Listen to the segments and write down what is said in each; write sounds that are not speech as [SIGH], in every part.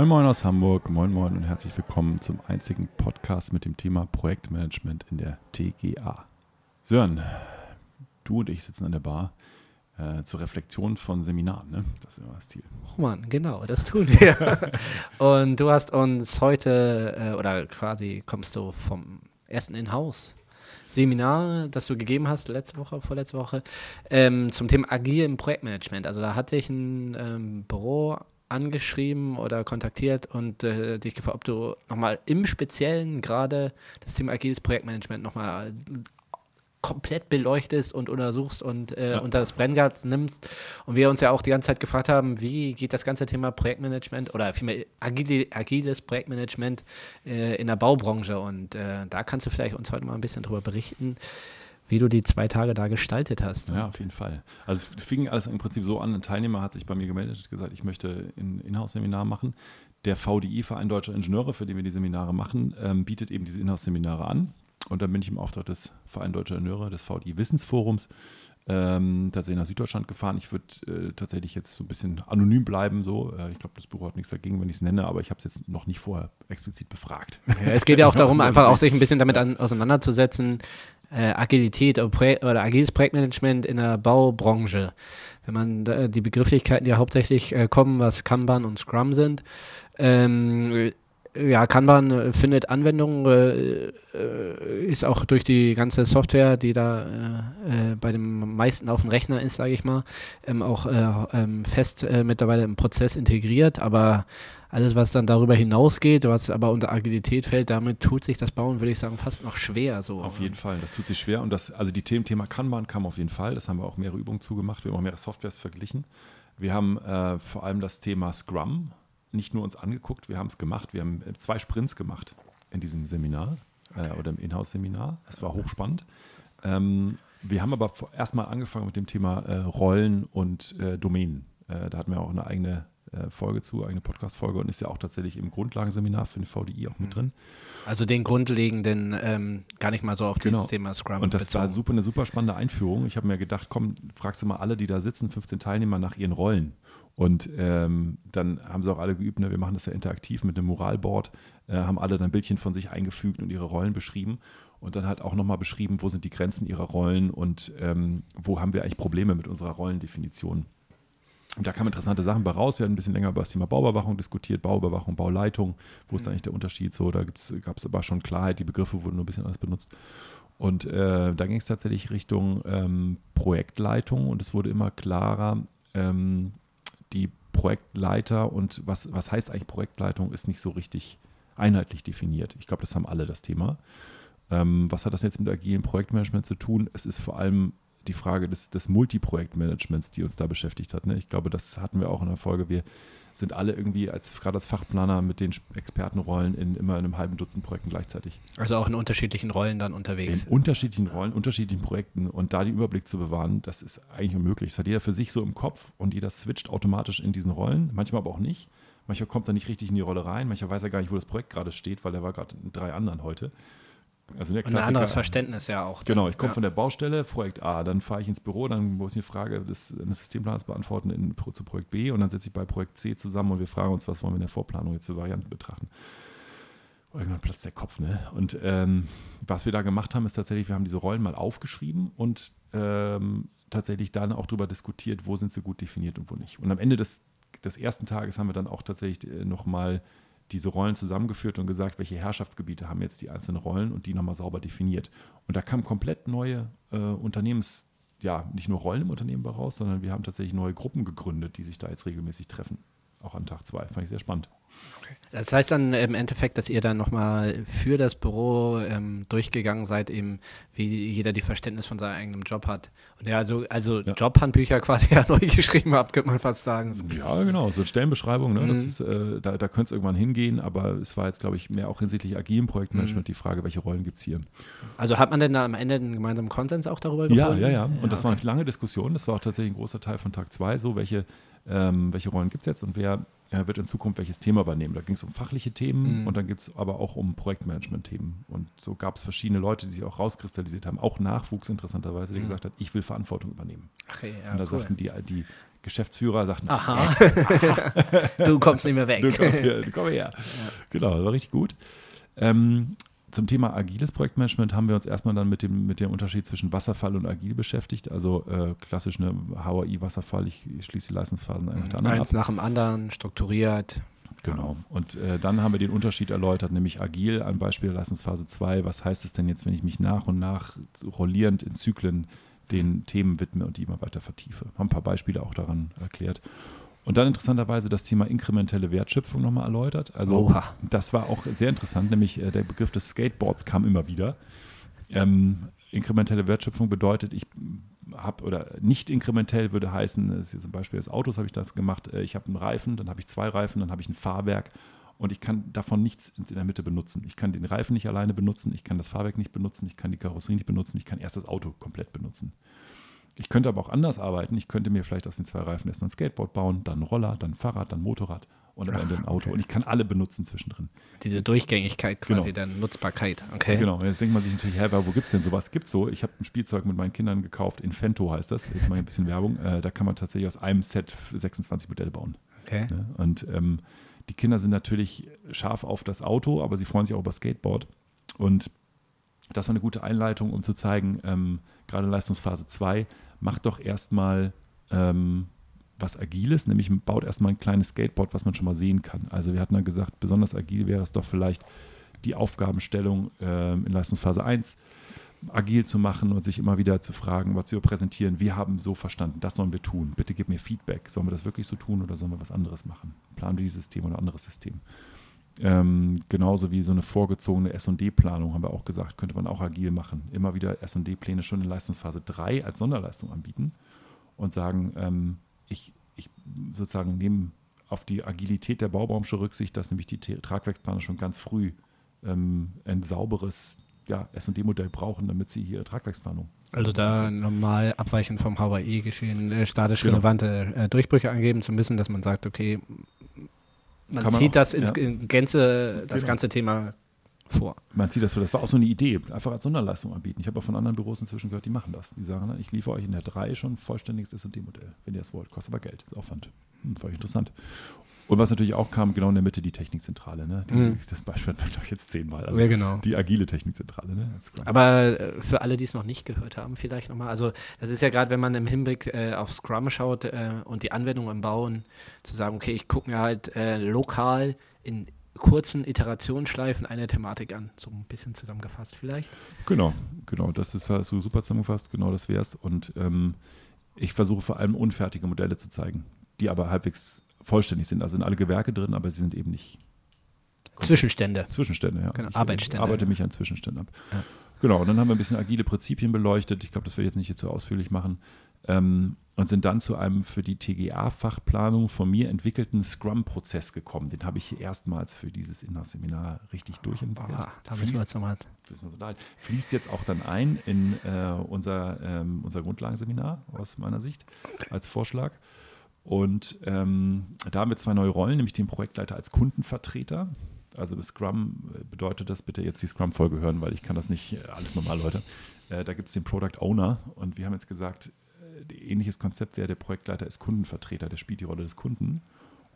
Moin Moin aus Hamburg, moin Moin und herzlich willkommen zum einzigen Podcast mit dem Thema Projektmanagement in der TGA. Sören, du und ich sitzen an der Bar äh, zur Reflexion von Seminaren, ne? Das ist immer das Ziel. Oh Mann, genau, das tun [LAUGHS] wir. und du hast uns heute, äh, oder quasi kommst du vom ersten In-House Seminar, das du gegeben hast, letzte Woche, vorletzte Woche, ähm, zum Thema Agil im Projektmanagement. Also da hatte ich ein ähm, Büro angeschrieben oder kontaktiert und äh, dich gefragt, ob du nochmal im Speziellen gerade das Thema agiles Projektmanagement nochmal komplett beleuchtest und untersuchst und äh, ja. unter das Brenngard nimmst. Und wir uns ja auch die ganze Zeit gefragt haben, wie geht das ganze Thema Projektmanagement oder vielmehr agile, agiles Projektmanagement äh, in der Baubranche. Und äh, da kannst du vielleicht uns heute mal ein bisschen drüber berichten, wie du die zwei Tage da gestaltet hast. Ja, auf jeden Fall. Also es fing alles im Prinzip so an, ein Teilnehmer hat sich bei mir gemeldet und gesagt, ich möchte ein Inhouse-Seminar machen. Der VDI, Verein Deutscher Ingenieure, für den wir die Seminare machen, ähm, bietet eben diese Inhouse-Seminare an. Und dann bin ich im Auftrag des Verein Deutscher Ingenieure, des VDI Wissensforums, ähm, tatsächlich nach Süddeutschland gefahren. Ich würde äh, tatsächlich jetzt so ein bisschen anonym bleiben. So. Äh, ich glaube, das Büro hat nichts dagegen, wenn ich es nenne, aber ich habe es jetzt noch nicht vorher explizit befragt. Ja, es geht ja auch [LAUGHS] darum, einfach auch sich ein bisschen damit an, auseinanderzusetzen, äh, Agilität oder, agiles Projektmanagement in der Baubranche. Wenn man äh, die Begrifflichkeiten, die ja hauptsächlich äh, kommen, was Kanban und Scrum sind, ähm, ja, Kanban äh, findet Anwendung, äh, äh, ist auch durch die ganze Software, die da äh, äh bei den meisten auf dem Rechner ist, sage ich mal, ähm, auch ähm, fest mittlerweile im Prozess integriert. Aber alles, was dann darüber hinausgeht, was aber unter Agilität fällt, damit tut sich das Bauen, würde ich sagen, fast noch schwer. So. Auf jeden Fall, das tut sich schwer. Und das, also die Themen, Thema Kanban kam auf jeden Fall. Das haben wir auch mehrere Übungen zugemacht. Wir haben auch mehrere Softwares verglichen. Wir haben äh, vor allem das Thema Scrum nicht nur uns angeguckt, wir haben es gemacht. Wir haben äh, zwei Sprints gemacht in diesem Seminar äh, oder im Inhouse-Seminar. Es war hochspannend. Ähm, wir haben aber erstmal angefangen mit dem Thema äh, Rollen und äh, Domänen. Äh, da hatten wir auch eine eigene Folge zu, eigene Podcast-Folge und ist ja auch tatsächlich im Grundlagenseminar für den VDI auch mit mhm. drin. Also den grundlegenden, ähm, gar nicht mal so auf genau. dieses Thema Scrum. Und das bezogen. war super, eine super spannende Einführung. Ich habe mir gedacht, komm, fragst du mal alle, die da sitzen, 15 Teilnehmer nach ihren Rollen. Und ähm, dann haben sie auch alle geübt, ne? wir machen das ja interaktiv mit einem Moralboard, äh, haben alle dann Bildchen von sich eingefügt und ihre Rollen beschrieben und dann halt auch nochmal beschrieben, wo sind die Grenzen ihrer Rollen und ähm, wo haben wir eigentlich Probleme mit unserer Rollendefinition. Und da kamen interessante Sachen bei raus. Wir haben ein bisschen länger über das Thema Bauüberwachung diskutiert, Bauüberwachung, Bauleitung. Wo ist mhm. eigentlich der Unterschied? So, da gab es aber schon Klarheit, die Begriffe wurden nur ein bisschen anders benutzt. Und äh, da ging es tatsächlich Richtung ähm, Projektleitung und es wurde immer klarer, ähm, die Projektleiter und was, was heißt eigentlich Projektleitung, ist nicht so richtig einheitlich definiert. Ich glaube, das haben alle das Thema. Ähm, was hat das jetzt mit agilen Projektmanagement zu tun? Es ist vor allem die Frage des, des Multiprojektmanagements, die uns da beschäftigt hat. Ne? Ich glaube, das hatten wir auch in der Folge. Wir sind alle irgendwie als gerade als Fachplaner mit den Expertenrollen in immer in einem halben Dutzend Projekten gleichzeitig. Also auch in unterschiedlichen Rollen dann unterwegs. In unterschiedlichen Rollen, unterschiedlichen Projekten und da den Überblick zu bewahren, das ist eigentlich unmöglich. Das hat jeder für sich so im Kopf und jeder switcht automatisch in diesen Rollen, manchmal aber auch nicht. Manchmal kommt er nicht richtig in die Rolle rein, manchmal weiß er gar nicht, wo das Projekt gerade steht, weil er war gerade in drei anderen heute. Also der ein anderes Verständnis ja auch. Genau, ich komme ja. von der Baustelle, Projekt A, dann fahre ich ins Büro, dann muss ich eine Frage des, eines Systemplaners beantworten in, zu Projekt B und dann setze ich bei Projekt C zusammen und wir fragen uns, was wollen wir in der Vorplanung jetzt für Varianten betrachten. Irgendwann platzt der Kopf, ne? Und ähm, was wir da gemacht haben, ist tatsächlich, wir haben diese Rollen mal aufgeschrieben und ähm, tatsächlich dann auch darüber diskutiert, wo sind sie gut definiert und wo nicht. Und am Ende des, des ersten Tages haben wir dann auch tatsächlich äh, nochmal diese Rollen zusammengeführt und gesagt, welche Herrschaftsgebiete haben jetzt die einzelnen Rollen und die nochmal sauber definiert. Und da kamen komplett neue äh, Unternehmens, ja, nicht nur Rollen im Unternehmen raus, sondern wir haben tatsächlich neue Gruppen gegründet, die sich da jetzt regelmäßig treffen. Auch an Tag zwei. Fand ich sehr spannend. Das heißt dann im Endeffekt, dass ihr dann nochmal für das Büro ähm, durchgegangen seid, eben wie jeder die Verständnis von seinem eigenen Job hat. Und ja, also, also ja. Jobhandbücher quasi [LAUGHS] ja neu geschrieben habt, könnte man fast sagen. Ja, genau, so Stellenbeschreibung, ne? Mhm. Das ist, äh, da, da könnte es irgendwann hingehen, aber es war jetzt, glaube ich, mehr auch hinsichtlich agilem Projektmanagement mhm. die Frage, welche Rollen gibt es hier. Also hat man denn da am Ende einen gemeinsamen Konsens auch darüber gefunden? Ja, ja, ja. Und ja, das okay. war eine lange Diskussion. Das war auch tatsächlich ein großer Teil von Tag zwei, so welche, ähm, welche Rollen gibt es jetzt und wer er wird in Zukunft welches Thema übernehmen. Da ging es um fachliche Themen mhm. und dann gibt es aber auch um Projektmanagement-Themen. Und so gab es verschiedene Leute, die sich auch rauskristallisiert haben, auch Nachwuchs interessanterweise, der mhm. gesagt hat, ich will Verantwortung übernehmen. Ach, ja, und da cool. sagten die, die, Geschäftsführer sagten, Aha. yes, [LAUGHS] Du kommst nicht mehr weg. du kommst hier, komm her. [LAUGHS] Genau, das war richtig gut. Ähm, zum Thema agiles Projektmanagement haben wir uns erstmal dann mit dem, mit dem Unterschied zwischen Wasserfall und agil beschäftigt. Also äh, klassisch eine HAI-Wasserfall, ich, ich schließe die Leistungsphasen einer nach der anderen Eins nach dem anderen, strukturiert. Genau. Und äh, dann haben wir den Unterschied erläutert, nämlich agil, ein Beispiel der Leistungsphase 2. Was heißt es denn jetzt, wenn ich mich nach und nach rollierend in Zyklen den Themen widme und die immer weiter vertiefe? Haben ein paar Beispiele auch daran erklärt. Und dann interessanterweise das Thema inkrementelle Wertschöpfung nochmal erläutert. Also Oha. das war auch sehr interessant, nämlich äh, der Begriff des Skateboards kam immer wieder. Ähm, inkrementelle Wertschöpfung bedeutet, ich habe oder nicht inkrementell würde heißen, das ist jetzt zum Beispiel des Autos habe ich das gemacht, äh, ich habe einen Reifen, dann habe ich zwei Reifen, dann habe ich ein Fahrwerk und ich kann davon nichts in der Mitte benutzen. Ich kann den Reifen nicht alleine benutzen, ich kann das Fahrwerk nicht benutzen, ich kann die Karosserie nicht benutzen, ich kann erst das Auto komplett benutzen. Ich könnte aber auch anders arbeiten. Ich könnte mir vielleicht aus den zwei Reifen erstmal ein Skateboard bauen, dann ein Roller, dann ein Fahrrad, dann ein Motorrad und am Ach, Ende ein Auto. okay. Und ich kann alle benutzen zwischendrin. Diese Durchgängigkeit quasi, Genau. der Nutzbarkeit. Okay. Genau, und jetzt denkt man sich natürlich, hä, wo gibt es denn sowas? Gibt so. Ich habe ein Spielzeug mit meinen Kindern gekauft, Infento heißt das. Jetzt mal ein bisschen Werbung. Äh, da kann man tatsächlich aus einem Set 26 Modelle bauen. okay. Ne? Und ähm, die Kinder sind natürlich scharf auf das Auto, aber sie freuen sich auch über Skateboard. Und das war eine gute Einleitung, um zu zeigen, ähm, gerade Leistungsphase 2, macht doch erstmal ähm, was Agiles, nämlich baut erstmal ein kleines Skateboard, was man schon mal sehen kann. Also wir hatten dann gesagt, besonders agil wäre es doch vielleicht die Aufgabenstellung ähm, in Leistungsphase 1 agil zu machen und sich immer wieder zu fragen, was zu präsentieren. Wir haben so verstanden, das sollen wir tun. Bitte gib mir Feedback. Sollen wir das wirklich so tun oder sollen wir was anderes machen? Planen wir dieses System oder ein anderes System? Ähm, genauso wie so eine vorgezogene SD-Planung, haben wir auch gesagt, könnte man auch agil machen. Immer wieder SD-Pläne schon in Leistungsphase 3 als Sonderleistung anbieten und sagen, ähm, ich, ich sozusagen nehme auf die Agilität der Baubranche Rücksicht, dass nämlich die Tragwerksplaner schon ganz früh ähm, ein sauberes ja, SD-Modell brauchen, damit sie hier Tragwerksplanung. Also da normal abweichend vom Hawaii-Geschehen äh, statisch Genau. relevante äh, Durchbrüche angeben zu müssen, dass man sagt, okay, man man zieht auch, das ins ja. in Gänze, das Genau. ganze Thema vor. Man sieht das für, das war auch so eine Idee, einfach als Sonderleistung anbieten. Ich habe auch von anderen Büros inzwischen gehört, die machen das. Die sagen, na, ich liefere euch in der 3 schon ein vollständiges SD-Modell, wenn ihr es wollt. Kostet aber Geld, ist Aufwand. Hm, das war interessant. Und was natürlich auch kam, genau in der Mitte die Technikzentrale. Ne? Die, Mhm. Das Beispiel hat man, glaube ich, jetzt zehnmal. Also Sehr genau. die agile Technikzentrale. Ne? Aber äh, für alle, die es noch nicht gehört haben, vielleicht nochmal. Also, das ist ja gerade, wenn man im Hinblick äh, auf Scrum schaut äh, und die Anwendung im Bauen, zu sagen, okay, ich gucke mir halt äh, lokal in kurzen Iterationsschleifen eine Thematik an. So ein bisschen zusammengefasst vielleicht. Genau, genau. Das ist hast du super zusammengefasst, genau das wär's. Und ähm, ich versuche vor allem unfertige Modelle zu zeigen, die aber halbwegs vollständig sind. Also sind alle Gewerke drin, aber sie sind eben nicht Zwischenstände. Zwischenstände, ja. Genau, ich Arbeitsstände. arbeite mich an Zwischenständen ab. Ja. Genau, und dann haben wir ein bisschen agile Prinzipien beleuchtet. Ich glaube, das will ich jetzt nicht hier zu ausführlich machen. Ähm, und sind dann zu einem für die TGA-Fachplanung von mir entwickelten Scrum-Prozess gekommen. Den habe ich hier erstmals für dieses Inhouse-Seminar richtig durchentwickelt. Boah, da müssen wir jetzt nochmal. Fließt jetzt auch dann ein in äh, unser, ähm, unser Grundlagenseminar aus meiner Sicht als Vorschlag. Und ähm, da haben wir zwei neue Rollen, nämlich den Projektleiter als Kundenvertreter. Also Scrum äh, bedeutet das, bitte jetzt die Scrum-Folge hören, weil ich kann das nicht äh, alles normal, Leute. Äh, da gibt es den Product Owner und wir haben jetzt gesagt, äh, ähnliches Konzept wäre, der Projektleiter ist Kundenvertreter, der spielt die Rolle des Kunden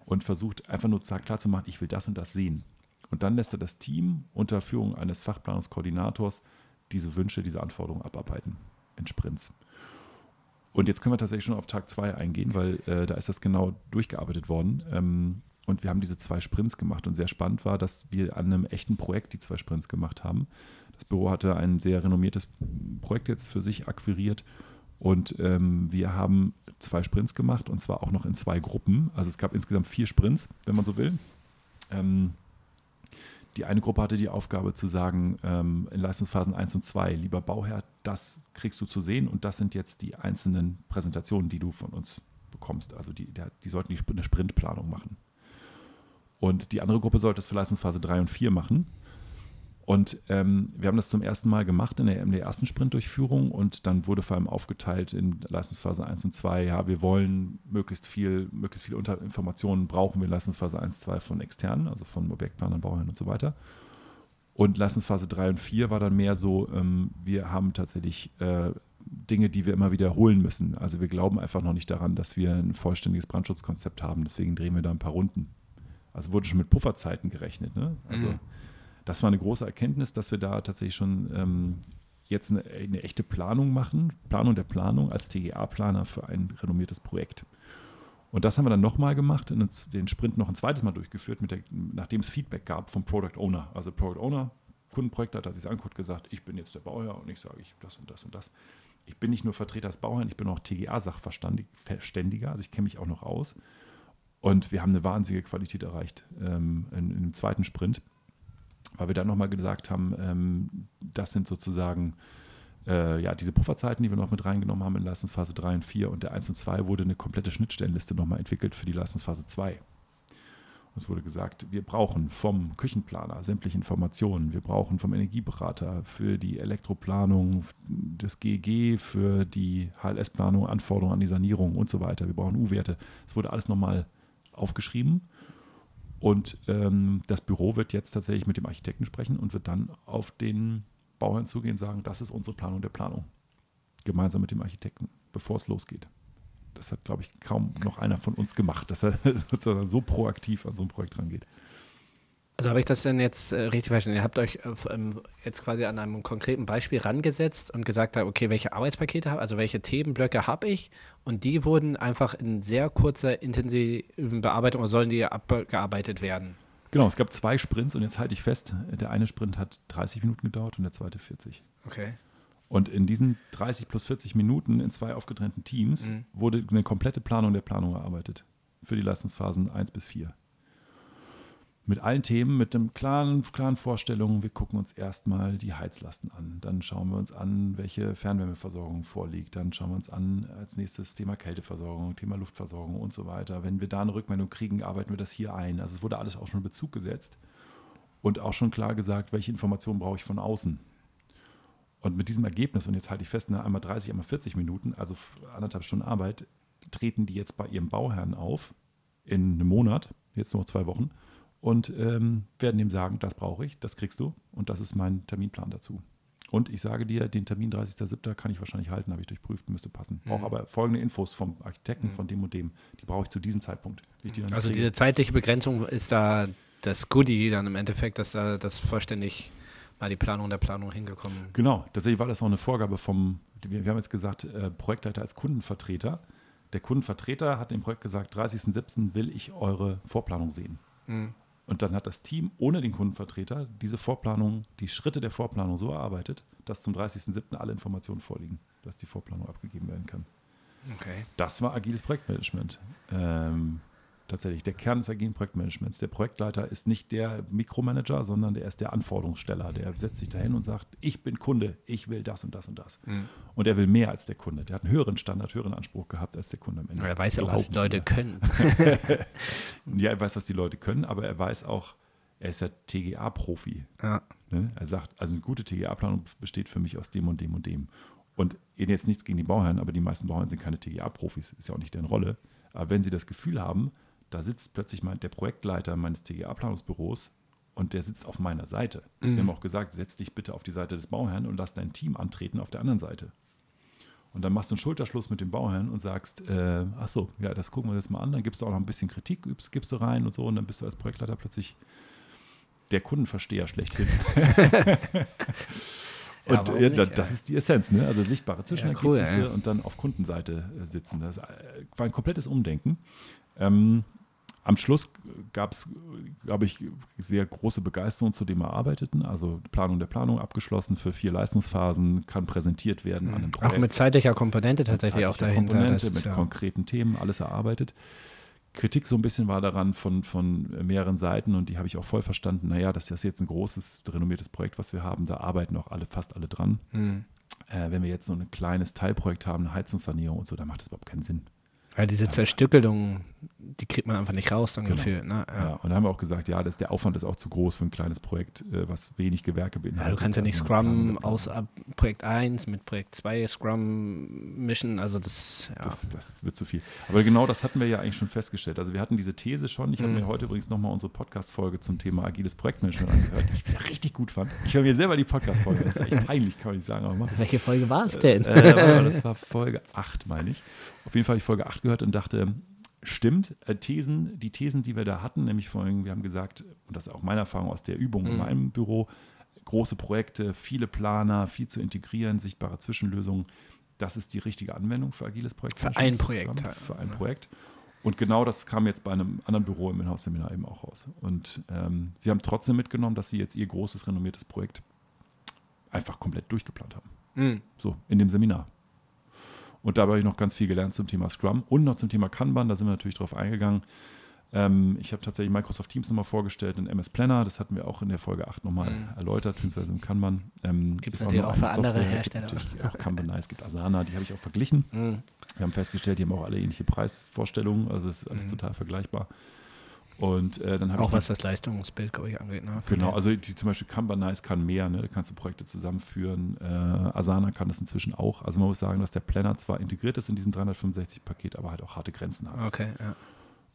und versucht einfach nur klar zu machen, ich will das und das sehen. Und dann lässt er das Team unter Führung eines Fachplanungskoordinators diese Wünsche, diese Anforderungen abarbeiten in Sprints. Und jetzt können wir tatsächlich schon auf Tag zwei eingehen, weil äh, da ist das genau durchgearbeitet worden. Ähm, und wir haben diese zwei Sprints gemacht. Und sehr spannend war, dass wir an einem echten Projekt die zwei Sprints gemacht haben. Das Büro hatte ein sehr renommiertes Projekt jetzt für sich akquiriert. Und ähm, wir haben zwei Sprints gemacht und zwar auch noch in zwei Gruppen. Also es gab insgesamt vier Sprints, wenn man so will. Ähm, die eine Gruppe hatte die Aufgabe zu sagen, ähm, in Leistungsphasen 1 und 2, lieber Bauherr, das kriegst du zu sehen und das sind jetzt die einzelnen Präsentationen, die du von uns bekommst. Also die, der, die sollten die, eine Sprintplanung machen. Und die andere Gruppe sollte es für Leistungsphase 3 und 4 machen. Und ähm, wir haben das zum ersten Mal gemacht in der, in der ersten Sprintdurchführung und dann wurde vor allem aufgeteilt in Leistungsphase 1 und 2, ja, wir wollen möglichst viel, möglichst viele Informationen brauchen wir in Leistungsphase 1, 2 von externen, also von Objektplanern, Bauherren und so weiter. Und Leistungsphase 3 und 4 war dann mehr so, ähm, wir haben tatsächlich äh, Dinge, die wir immer wiederholen müssen. Also wir glauben einfach noch nicht daran, dass wir ein vollständiges Brandschutzkonzept haben. Deswegen drehen wir da ein paar Runden. Also wurde schon mit Pufferzeiten gerechnet. Ne? Also mhm. Das war eine große Erkenntnis, dass wir da tatsächlich schon ähm, jetzt eine, eine, echte Planung machen, Planung der Planung als TGA-Planer für ein renommiertes Projekt. Und das haben wir dann nochmal gemacht, den Sprint noch ein zweites Mal durchgeführt, der, nachdem es Feedback gab vom Product Owner. Also Product Owner, Kundenprojekt hat sich angeguckt, gesagt, ich bin jetzt der Bauherr und ich sage ich das und das und das. Ich bin nicht nur Vertreter des Bauherrn, ich bin auch TGA-Sachverständiger, also ich kenne mich auch noch aus. Und wir haben eine wahnsinnige Qualität erreicht ähm, in, in, dem zweiten Sprint, weil wir dann nochmal gesagt haben, ähm, das sind sozusagen äh, ja, diese Pufferzeiten, die wir noch mit reingenommen haben in Leistungsphase 3 und 4 und der 1 und 2 wurde eine komplette Schnittstellenliste nochmal entwickelt für die Leistungsphase 2. Es wurde gesagt, wir brauchen vom Küchenplaner sämtliche Informationen. Wir brauchen vom Energieberater für die Elektroplanung, das GEG, für die HLS-Planung, Anforderungen an die Sanierung und so weiter. Wir brauchen U-Werte. Es wurde alles nochmal aufgeschrieben. Und ähm, das Büro wird jetzt tatsächlich mit dem Architekten sprechen und wird dann auf den Bauherrn zugehen und sagen, das ist unsere Planung der Planung. Gemeinsam mit dem Architekten, bevor es losgeht. Das hat, glaube ich, kaum noch einer von uns gemacht, dass er [LAUGHS] sozusagen so proaktiv an so ein Projekt rangeht. Also habe ich das denn jetzt äh, richtig verstanden? Ihr habt euch äh, ähm, jetzt quasi an einem konkreten Beispiel rangesetzt und gesagt, okay, welche Arbeitspakete habe also welche Themenblöcke habe ich und die wurden einfach in sehr kurzer, intensiven Bearbeitung oder sollen die abgearbeitet werden? Genau, es gab zwei Sprints und jetzt halte ich fest, der eine Sprint hat 30 Minuten gedauert und der zweite 40. Okay. Und in diesen 30 plus 40 Minuten in zwei aufgetrennten Teams mhm. wurde eine komplette Planung der Planung erarbeitet für die Leistungsphasen 1 bis 4 mit allen Themen, mit dem klaren, klaren Vorstellungen. Wir gucken uns erstmal die Heizlasten an. Dann schauen wir uns an, welche Fernwärmeversorgung vorliegt. Dann schauen wir uns an als nächstes Thema Kälteversorgung, Thema Luftversorgung und so weiter. Wenn wir da eine Rückmeldung kriegen, arbeiten wir das hier ein. Also es wurde alles auch schon in Bezug gesetzt und auch schon klar gesagt, welche Informationen brauche ich von außen. Und mit diesem Ergebnis, und jetzt halte ich fest, ne, einmal 30, einmal 40 Minuten, also anderthalb Stunden Arbeit, treten die jetzt bei ihrem Bauherrn auf in einem Monat, jetzt nur zwei Wochen und ähm, werden ihm sagen, das brauche ich, das kriegst du und das ist mein Terminplan dazu. Und ich sage dir, den Termin 30.07. kann ich wahrscheinlich halten, habe ich durchprüft, müsste passen. Brauche mhm. aber folgende Infos vom Architekten, mhm. von dem und dem, die brauche ich zu diesem Zeitpunkt. Die also kriege. diese zeitliche Begrenzung ist da das Goodie dann im Endeffekt, dass da das vollständig mal die Planung der Planung hingekommen. Genau, tatsächlich war das auch eine Vorgabe vom, wir, wir haben jetzt gesagt, äh, Projektleiter als Kundenvertreter. Der Kundenvertreter hat dem Projekt gesagt, 30.07. will ich eure Vorplanung sehen. Mhm. Und dann hat das Team ohne den Kundenvertreter diese Vorplanung, die Schritte der Vorplanung so erarbeitet, dass zum 30.07. alle Informationen vorliegen, dass die Vorplanung abgegeben werden kann. Okay. Das war agiles Projektmanagement. Ähm, tatsächlich der Kern des agilen Projektmanagements. Der Projektleiter ist nicht der Mikromanager, sondern der ist der Anforderungssteller. Der setzt sich dahin und sagt, ich bin Kunde, ich will das und das und das. Mhm. Und er will mehr als der Kunde. Der hat einen höheren Standard, höheren Anspruch gehabt als der Kunde am Ende. Er weiß ja auch, was die Leute können. [LAUGHS] ja, er weiß, was die Leute können, aber er weiß auch, er ist ja TGA-Profi. Ja. Ne? Er sagt, also eine gute TGA-Planung besteht für mich aus dem und dem und dem. Und jetzt nichts gegen die Bauherren, aber die meisten Bauherren sind keine TGA-Profis, ist ja auch nicht deren Rolle. Aber wenn sie das Gefühl haben, da sitzt plötzlich mein, der Projektleiter meines TGA-Planungsbüros und der sitzt auf meiner Seite. Mhm. Wir haben auch gesagt, setz dich bitte auf die Seite des Bauherrn und lass dein Team antreten auf der anderen Seite. Und dann machst du einen Schulterschluss mit dem Bauherrn und sagst, äh, ach so, ja, das gucken wir jetzt mal an. Dann gibst du auch noch ein bisschen Kritik, gibst, gibst du rein und so. Und dann bist du als Projektleiter plötzlich der Kundenversteher schlechthin. [LAUGHS] und ja, nicht, das ist die Essenz, ne? also sichtbare Zwischenergebnisse ja, cool, und dann auf Kundenseite äh, sitzen. Das äh, war ein komplettes Umdenken. Ähm, am Schluss gab es, glaube ich, sehr große Begeisterung zu dem Erarbeiteten. Also Planung der Planung abgeschlossen für vier Leistungsphasen, kann präsentiert werden mhm. an einem Projekt. Auch mit zeitlicher Komponente tatsächlich auch dahinter. Komponente, mit ja konkreten Themen, alles erarbeitet. Kritik so ein bisschen war daran von, von mehreren Seiten und die habe ich auch voll verstanden. Naja, das ist jetzt ein großes, renommiertes Projekt, was wir haben. Da arbeiten auch alle, fast alle dran. Mhm. Äh, wenn wir jetzt so ein kleines Teilprojekt haben, eine Heizungssanierung und so, dann macht das überhaupt keinen Sinn. Weil diese Zerstückelung die kriegt man einfach nicht raus, dann Genau. gefühlt. Ne? Ja. und da haben wir auch gesagt, ja, das, der Aufwand ist auch zu groß für ein kleines Projekt, äh, was wenig Gewerke Ja, beinhaltet. du kannst ja nicht Also Scrum aus ab Projekt 1 mit Projekt 2 Scrum mischen. Also das, ja. Das, das wird zu viel. Aber genau das hatten wir ja eigentlich schon festgestellt. Also wir hatten diese These schon. Ich habe Mhm. mir heute übrigens nochmal unsere Podcast-Folge zum Thema agiles Projektmanagement angehört, die ich wieder richtig gut fand. Ich höre mir selber die Podcast-Folge. Das ist echt peinlich, kann man nicht sagen. Aber. Welche Folge war es denn? Äh, mal, das war Folge 8, meine ich. Auf jeden Fall habe ich Folge 8 gehört und dachte, stimmt, äh, Thesen, die Thesen, die wir da hatten, nämlich vorhin, wir haben gesagt, und das ist auch meine Erfahrung aus der Übung in Mhm. meinem Büro, große Projekte, viele Planer, viel zu integrieren, sichtbare Zwischenlösungen, das ist die richtige Anwendung für agiles Projekt. Für ein Projekt halt, Für ein? Projekt. Und genau das kam jetzt bei einem anderen Büro im Inhouse-Seminar eben auch raus. Und ähm, sie haben trotzdem mitgenommen, dass sie jetzt ihr großes, renommiertes Projekt einfach komplett durchgeplant haben. Mhm. So, in dem Seminar. Und dabei habe ich noch ganz viel gelernt zum Thema Scrum und noch zum Thema Kanban. Da sind wir natürlich drauf eingegangen. Ähm, ich habe tatsächlich Microsoft Teams nochmal vorgestellt in MS Planner. Das hatten wir auch in der Folge 8 nochmal Mhm. erläutert, beziehungsweise im Kanban. Ähm, Gibt's ist natürlich auch eine für andere Software. Hersteller. Gibt natürlich auch Kanban, es gibt Asana, die habe ich auch verglichen. Mhm. Wir haben festgestellt, die haben auch alle ähnliche Preisvorstellungen. Also es ist alles Mhm. total vergleichbar. Und äh, dann habe ich Auch was das Leistungsbild, glaube ich, angeht. Ne? Genau, also die, zum Beispiel Kanban Nice kann mehr, ne? da kannst du Projekte zusammenführen. Äh, Asana kann das inzwischen auch. Also man muss sagen, dass der Planner zwar integriert ist in diesem 365-Paket, aber halt auch harte Grenzen hat. Okay, ja.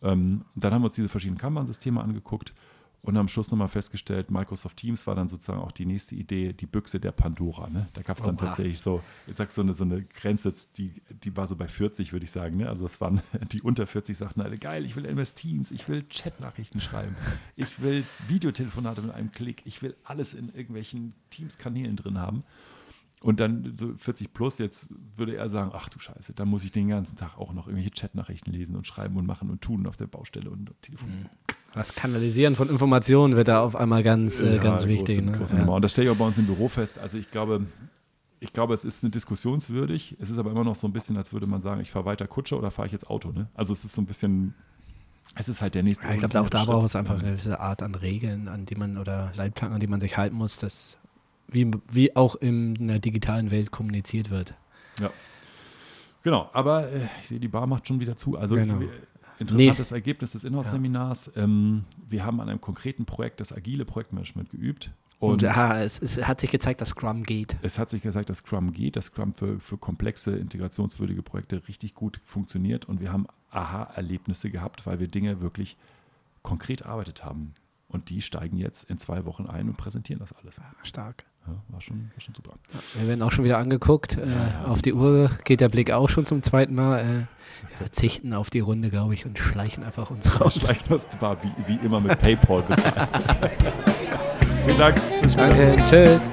Ähm, dann haben wir uns diese verschiedenen Kanban-Systeme angeguckt und am Schluss nochmal festgestellt, Microsoft Teams war dann sozusagen auch die nächste Idee, die Büchse der Pandora. Ne? Da gab es dann Oha. tatsächlich so, jetzt sagst du so eine, so eine Grenze, die, die war so bei 40, würde ich sagen. Ne? Also es waren [LAUGHS] die unter 40 sagten alle, geil, ich will MS Teams, ich will Chatnachrichten schreiben, ich will Videotelefonate mit einem Klick, ich will alles in irgendwelchen Teams-Kanälen drin haben. Und dann so 40 plus, jetzt würde er sagen, ach du Scheiße, dann muss ich den ganzen Tag auch noch irgendwelche Chatnachrichten lesen und schreiben und machen und tun auf der Baustelle und telefonieren. Das Kanalisieren von Informationen wird da auf einmal ganz, äh, Ja, ganz große- wichtig. Ne? große Ja. Und das stelle ich auch bei uns im Büro fest. Also ich glaube, ich glaube, es ist eine diskussionswürdig. Es ist aber immer noch so ein bisschen, als würde man sagen, ich fahre weiter Kutsche oder fahre ich jetzt Auto. Ne? Also es ist so ein bisschen, es ist halt der nächste. Ja, ich glaube, auch da braucht es einfach eine gewisse Art an Regeln, an die man oder Leitplanken, an die man sich halten muss, dass wie, wie auch in der digitalen Welt kommuniziert wird. Genau, aber äh, ich sehe, die Bar macht schon wieder zu. Also Genau. Interessantes Ergebnis des Inhouse-Seminars. Ähm, wir haben an einem konkreten Projekt das agile Projektmanagement geübt. Und, Und ja, es, es hat sich gezeigt, dass Scrum geht. es hat sich gesagt, dass Scrum geht, dass Scrum für, für komplexe, integrationswürdige Projekte richtig gut funktioniert und wir haben Aha-Erlebnisse gehabt, weil wir Dinge wirklich konkret erarbeitet haben. Und die steigen jetzt in zwei Wochen ein und präsentieren das alles. Stark. Ja, war, schon, war schon super. Wir werden auch schon wieder angeguckt. Äh, ja, auf die Uhr geht der Blick auch schon zum zweiten Mal. Äh, wir verzichten auf die Runde, glaube ich, und schleichen einfach uns raus. Vielleicht das war wie, wie immer mit PayPal bezahlt. [LAUGHS] Vielen Dank. Bis. Danke, tschüss.